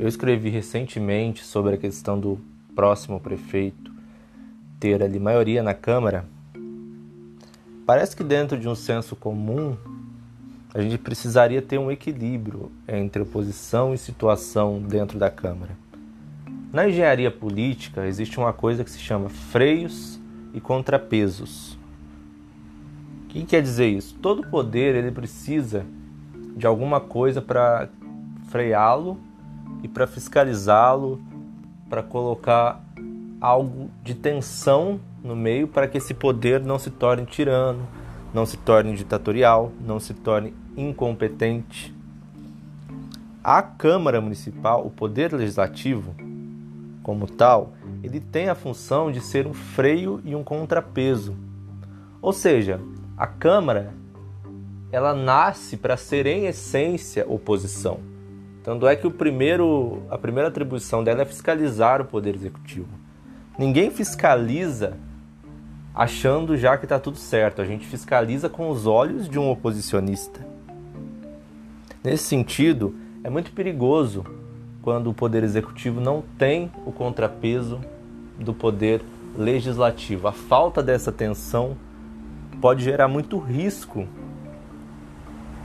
Eu escrevi recentemente sobre a questão do próximo prefeito ter ali maioria na Câmara. Parece que dentro de um senso comum a gente precisaria ter um equilíbrio entre oposição e situação dentro da Câmara. Na engenharia política existe uma coisa que se chama freios e contrapesos. O que quer dizer isso? Todo poder ele precisa de alguma coisa para freá-lo e para fiscalizá-lo, para colocar algo de tensão no meio para que esse poder não se torne tirano, não se torne ditatorial, não se torne incompetente. A Câmara Municipal, o poder legislativo, como tal, ele tem a função de ser um freio e um contrapeso. Ou seja, a Câmara ela nasce para ser em essência oposição. Tanto é que o primeiro, a primeira atribuição dela é fiscalizar o poder executivo. Ninguém fiscaliza achando já que está tudo certo. A gente fiscaliza com os olhos de um oposicionista. Nesse sentido, é muito perigoso quando o poder executivo não tem o contrapeso do poder legislativo. A falta dessa tensão pode gerar muito risco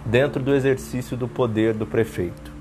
dentro do exercício do poder do prefeito.